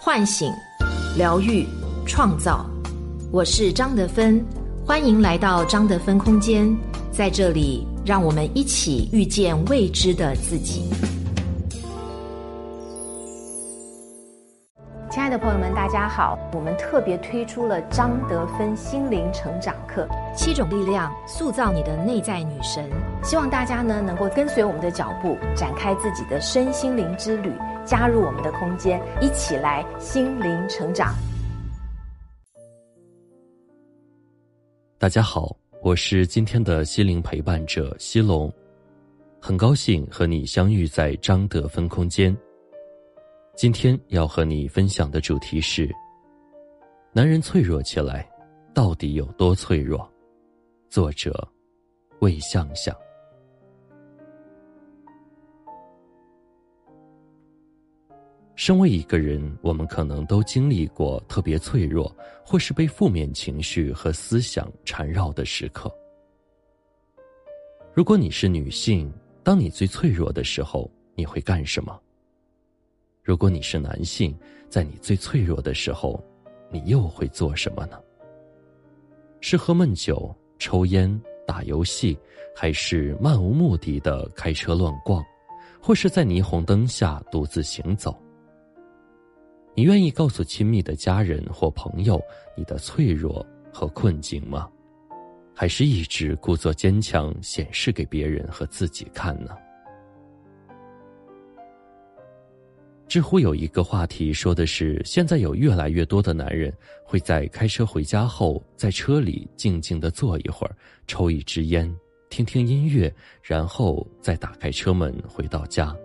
唤醒、疗愈、创造。我是张德芬，欢迎来到张德芬空间，在这里，让我们一起遇见未知的自己。亲爱的朋友们，大家好！我们特别推出了张德芬心灵成长课，七种力量塑造你的内在女神。希望大家呢能够跟随我们的脚步，展开自己的身心灵之旅，加入我们的空间，一起来心灵成长。大家好，我是今天的心灵陪伴者西龙，很高兴和你相遇在张德芬空间。今天要和你分享的主题是：男人脆弱起来，到底有多脆弱？作者：魏向向。身为一个人，我们可能都经历过特别脆弱，或是被负面情绪和思想缠绕的时刻。如果你是女性，当你最脆弱的时候，你会干什么？如果你是男性，在你最脆弱的时候，你又会做什么呢？是喝闷酒、抽烟、打游戏，还是漫无目的的开车乱逛，或是在霓虹灯下独自行走？你愿意告诉亲密的家人或朋友你的脆弱和困境吗？还是一直故作坚强，显示给别人和自己看呢？知乎有一个话题说的是，现在有越来越多的男人会在开车回家后，在车里静静的坐一会儿，抽一支烟，听听音乐，然后再打开车门回到家。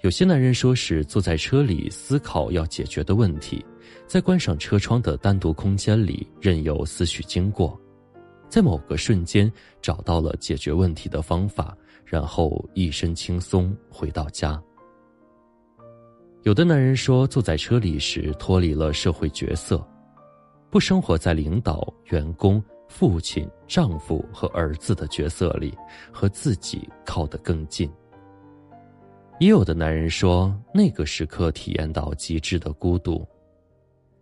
有些男人说是坐在车里思考要解决的问题，在关上车窗的单独空间里任由思绪经过，在某个瞬间找到了解决问题的方法，然后一身轻松回到家。有的男人说，坐在车里时脱离了社会角色，不生活在领导、员工、父亲、丈夫和儿子的角色里，和自己靠得更近。也有的男人说，那个时刻体验到极致的孤独，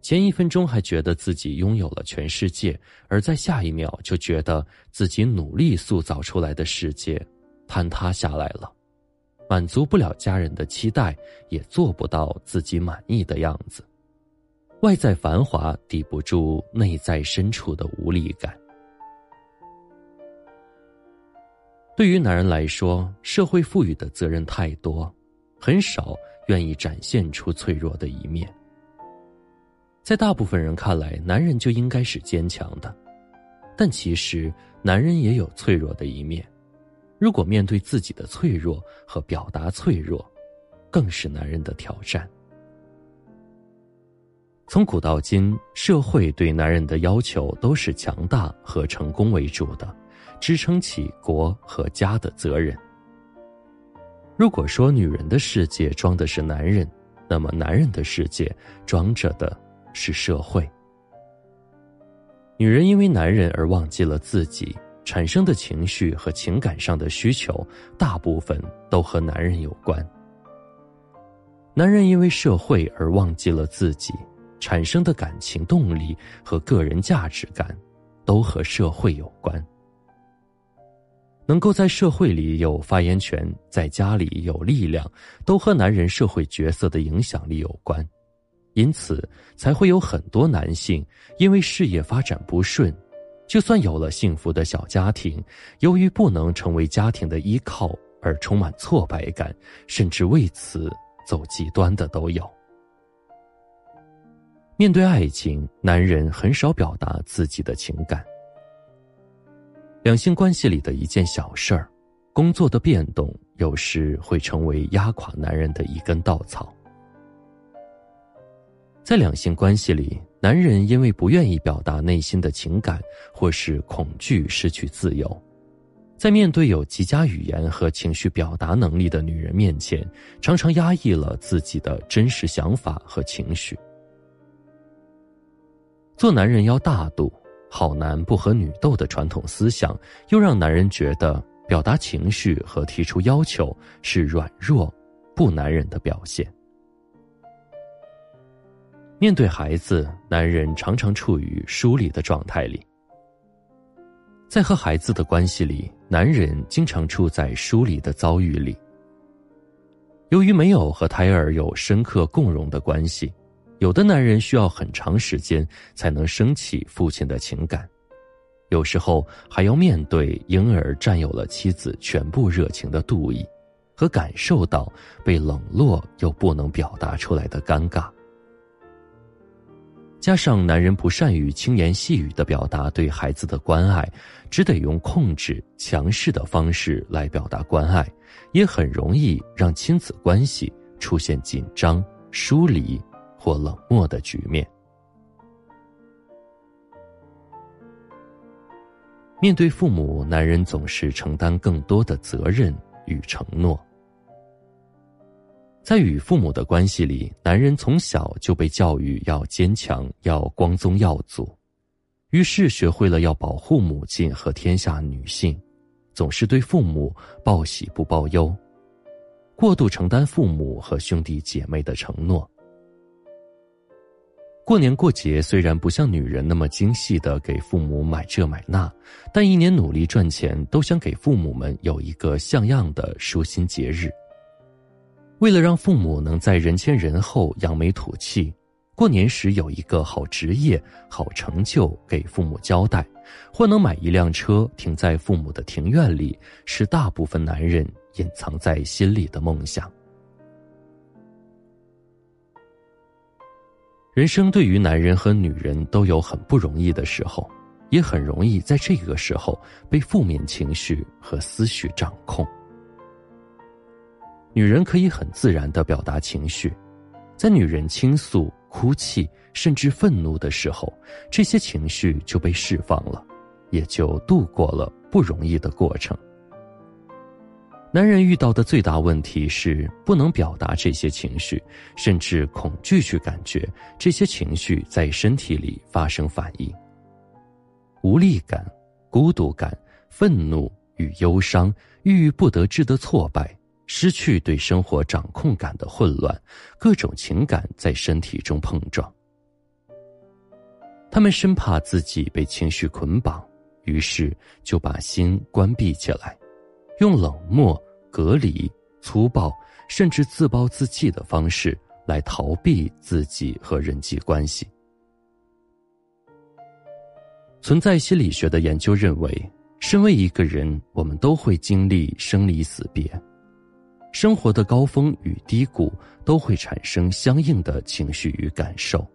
前一分钟还觉得自己拥有了全世界，而在下一秒就觉得自己努力塑造出来的世界坍塌下来了。满足不了家人的期待，也做不到自己满意的样子。外在繁华抵不住内在深处的无力感。对于男人来说，社会赋予的责任太多，很少愿意展现出脆弱的一面。在大部分人看来，男人就应该是坚强的，但其实男人也有脆弱的一面。如果面对自己的脆弱和表达脆弱，更是男人的挑战。从古到今，社会对男人的要求都是强大和成功为主的，支撑起国和家的责任。如果说女人的世界装的是男人，那么男人的世界装着的是社会。女人因为男人而忘记了自己。产生的情绪和情感上的需求，大部分都和男人有关。男人因为社会而忘记了自己，产生的感情动力和个人价值感，都和社会有关。能够在社会里有发言权，在家里有力量，都和男人社会角色的影响力有关。因此，才会有很多男性因为事业发展不顺。就算有了幸福的小家庭，由于不能成为家庭的依靠而充满挫败感，甚至为此走极端的都有。面对爱情，男人很少表达自己的情感。两性关系里的一件小事儿，工作的变动，有时会成为压垮男人的一根稻草。在两性关系里。男人因为不愿意表达内心的情感，或是恐惧失去自由，在面对有极佳语言和情绪表达能力的女人面前，常常压抑了自己的真实想法和情绪。做男人要大度，好男不和女斗的传统思想，又让男人觉得表达情绪和提出要求是软弱、不男人的表现。面对孩子，男人常常处于疏离的状态里。在和孩子的关系里，男人经常处在疏离的遭遇里。由于没有和胎儿有深刻共融的关系，有的男人需要很长时间才能升起父亲的情感，有时候还要面对婴儿占有了妻子全部热情的妒意，和感受到被冷落又不能表达出来的尴尬。加上男人不善于轻言细语的表达对孩子的关爱，只得用控制、强势的方式来表达关爱，也很容易让亲子关系出现紧张、疏离或冷漠的局面。面对父母，男人总是承担更多的责任与承诺。在与父母的关系里，男人从小就被教育要坚强，要光宗耀祖，于是学会了要保护母亲和天下女性，总是对父母报喜不报忧，过度承担父母和兄弟姐妹的承诺。过年过节虽然不像女人那么精细的给父母买这买那，但一年努力赚钱，都想给父母们有一个像样的舒心节日。为了让父母能在人前人后扬眉吐气，过年时有一个好职业、好成就给父母交代，或能买一辆车停在父母的庭院里，是大部分男人隐藏在心里的梦想。人生对于男人和女人都有很不容易的时候，也很容易在这个时候被负面情绪和思绪掌控。女人可以很自然的表达情绪，在女人倾诉、哭泣甚至愤怒的时候，这些情绪就被释放了，也就度过了不容易的过程。男人遇到的最大问题是不能表达这些情绪，甚至恐惧去感觉这些情绪在身体里发生反应。无力感、孤独感、愤怒与忧伤、郁郁不得志的挫败。失去对生活掌控感的混乱，各种情感在身体中碰撞。他们生怕自己被情绪捆绑，于是就把心关闭起来，用冷漠、隔离、粗暴，甚至自暴自弃的方式来逃避自己和人际关系。存在心理学的研究认为，身为一个人，我们都会经历生离死别。生活的高峰与低谷都会产生相应的情绪与感受，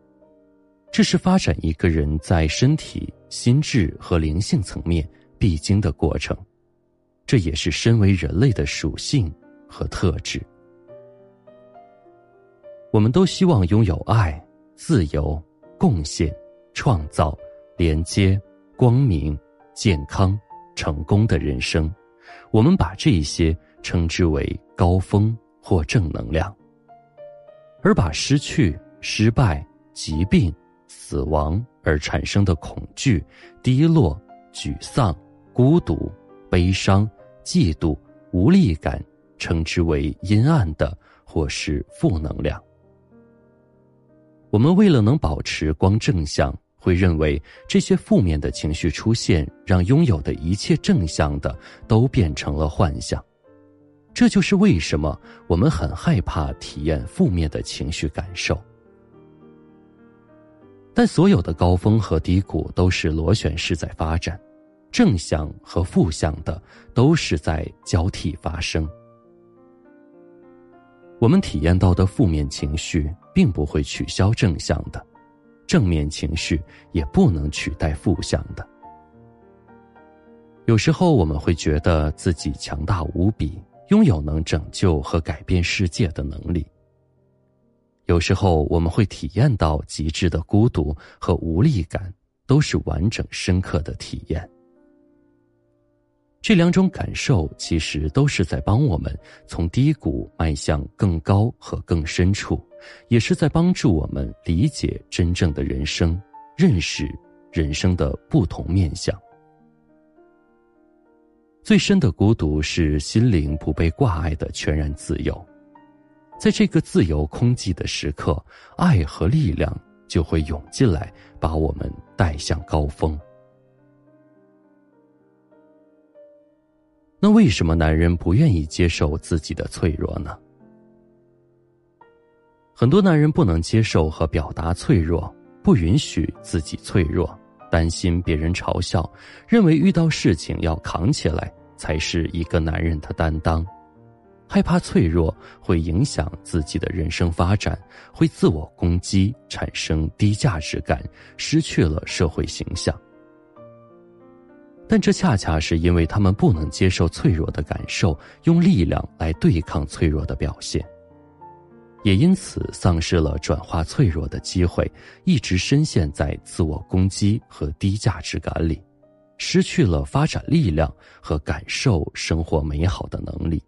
这是发展一个人在身体、心智和灵性层面必经的过程，这也是身为人类的属性和特质。我们都希望拥有爱、自由、贡献、创造、连接、光明、健康、成功的人生，我们把这一些。称之为高峰或正能量，而把失去、失败、疾病、死亡而产生的恐惧、低落、沮丧、孤独、悲伤、嫉妒、无力感，称之为阴暗的或是负能量。我们为了能保持光正向，会认为这些负面的情绪出现，让拥有的一切正向的都变成了幻象。这就是为什么我们很害怕体验负面的情绪感受。但所有的高峰和低谷都是螺旋式在发展，正向和负向的都是在交替发生。我们体验到的负面情绪并不会取消正向的，正面情绪也不能取代负向的。有时候我们会觉得自己强大无比。拥有能拯救和改变世界的能力。有时候我们会体验到极致的孤独和无力感，都是完整深刻的体验。这两种感受其实都是在帮我们从低谷迈向更高和更深处，也是在帮助我们理解真正的人生，认识人生的不同面相。最深的孤独是心灵不被挂碍的全然自由，在这个自由空寂的时刻，爱和力量就会涌进来，把我们带向高峰。那为什么男人不愿意接受自己的脆弱呢？很多男人不能接受和表达脆弱，不允许自己脆弱，担心别人嘲笑，认为遇到事情要扛起来才是一个男人的担当，害怕脆弱会影响自己的人生发展，会自我攻击，产生低价值感，失去了社会形象。但这恰恰是因为他们不能接受脆弱的感受，用力量来对抗脆弱的表现。也因此丧失了转化脆弱的机会，一直深陷在自我攻击和低价值感里，失去了发展力量和感受生活美好的能力。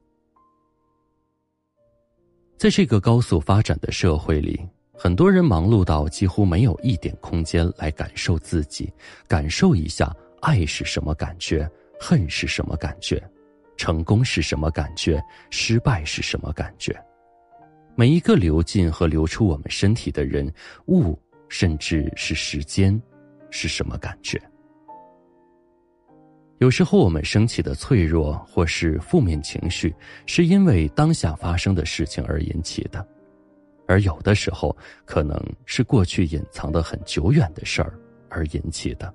在这个高速发展的社会里，很多人忙碌到几乎没有一点空间来感受自己，感受一下爱是什么感觉，恨是什么感觉，成功是什么感觉，失败是什么感觉。每一个流进和流出我们身体的人物，甚至是时间，是什么感觉？有时候我们升起的脆弱或是负面情绪，是因为当下发生的事情而引起的；而有的时候，可能是过去隐藏的很久远的事儿而引起的。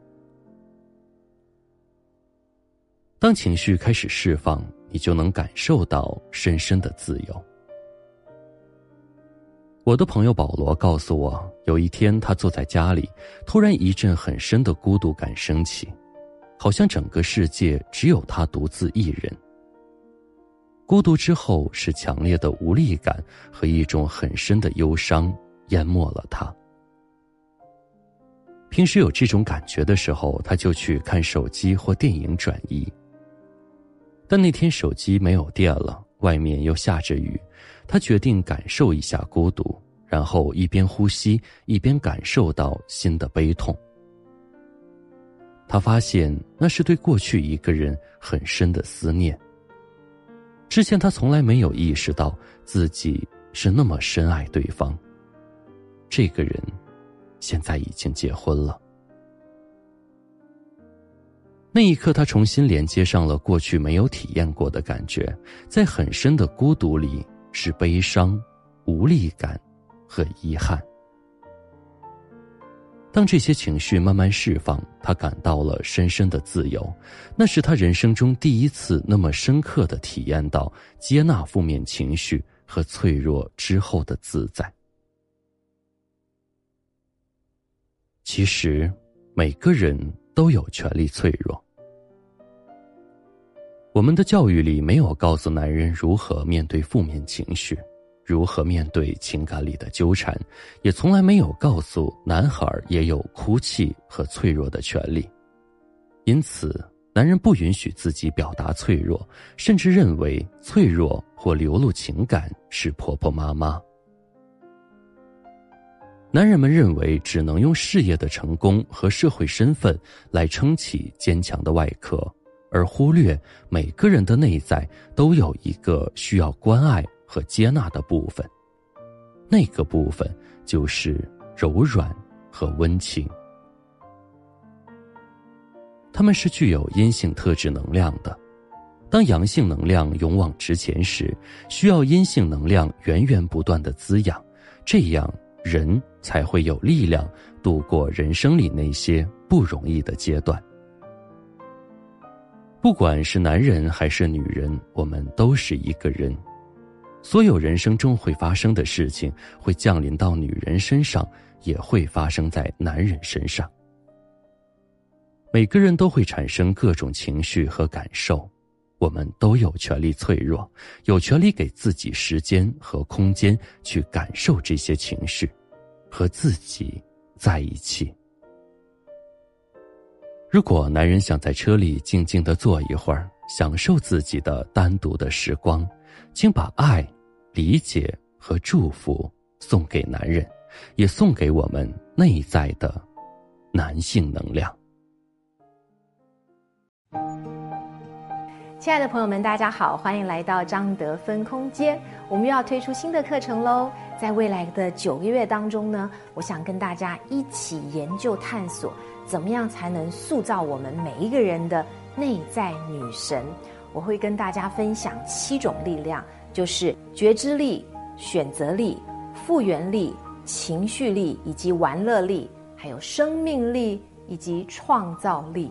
当情绪开始释放，你就能感受到深深的自由。我的朋友保罗告诉我，有一天他坐在家里，突然一阵很深的孤独感升起，好像整个世界只有他独自一人。孤独之后是强烈的无力感和一种很深的忧伤淹没了他。平时有这种感觉的时候，他就去看手机或电影转移。但那天手机没有电了，外面又下着雨。他决定感受一下孤独，然后一边呼吸一边感受到新的悲痛。他发现那是对过去一个人很深的思念。之前他从来没有意识到自己是那么深爱对方。这个人现在已经结婚了。那一刻，他重新连接上了过去没有体验过的感觉，在很深的孤独里。是悲伤、无力感和遗憾。当这些情绪慢慢释放，他感到了深深的自由。那是他人生中第一次那么深刻的体验到接纳负面情绪和脆弱之后的自在。其实，每个人都有权利脆弱。我们的教育里没有告诉男人如何面对负面情绪，如何面对情感里的纠缠，也从来没有告诉男孩也有哭泣和脆弱的权利。因此，男人不允许自己表达脆弱，甚至认为脆弱或流露情感是婆婆妈妈。男人们认为只能用事业的成功和社会身份来撑起坚强的外壳。而忽略每个人的内在都有一个需要关爱和接纳的部分，那个部分就是柔软和温情。他们是具有阴性特质能量的，当阳性能量勇往直前时，需要阴性能量源源不断的滋养，这样人才会有力量度过人生里那些不容易的阶段。不管是男人还是女人，我们都是一个人。所有人生中会发生的事情，会降临到女人身上，也会发生在男人身上。每个人都会产生各种情绪和感受，我们都有权利脆弱，有权利给自己时间和空间去感受这些情绪，和自己在一起。如果男人想在车里静静的坐一会儿，享受自己的单独的时光，请把爱、理解和祝福送给男人，也送给我们内在的男性能量。亲爱的朋友们，大家好，欢迎来到张德芬空间。我们又要推出新的课程喽！在未来的九个月当中呢，我想跟大家一起研究探索，怎么样才能塑造我们每一个人的内在女神。我会跟大家分享七种力量，就是觉知力、选择力、复原力、情绪力以及玩乐力，还有生命力以及创造力。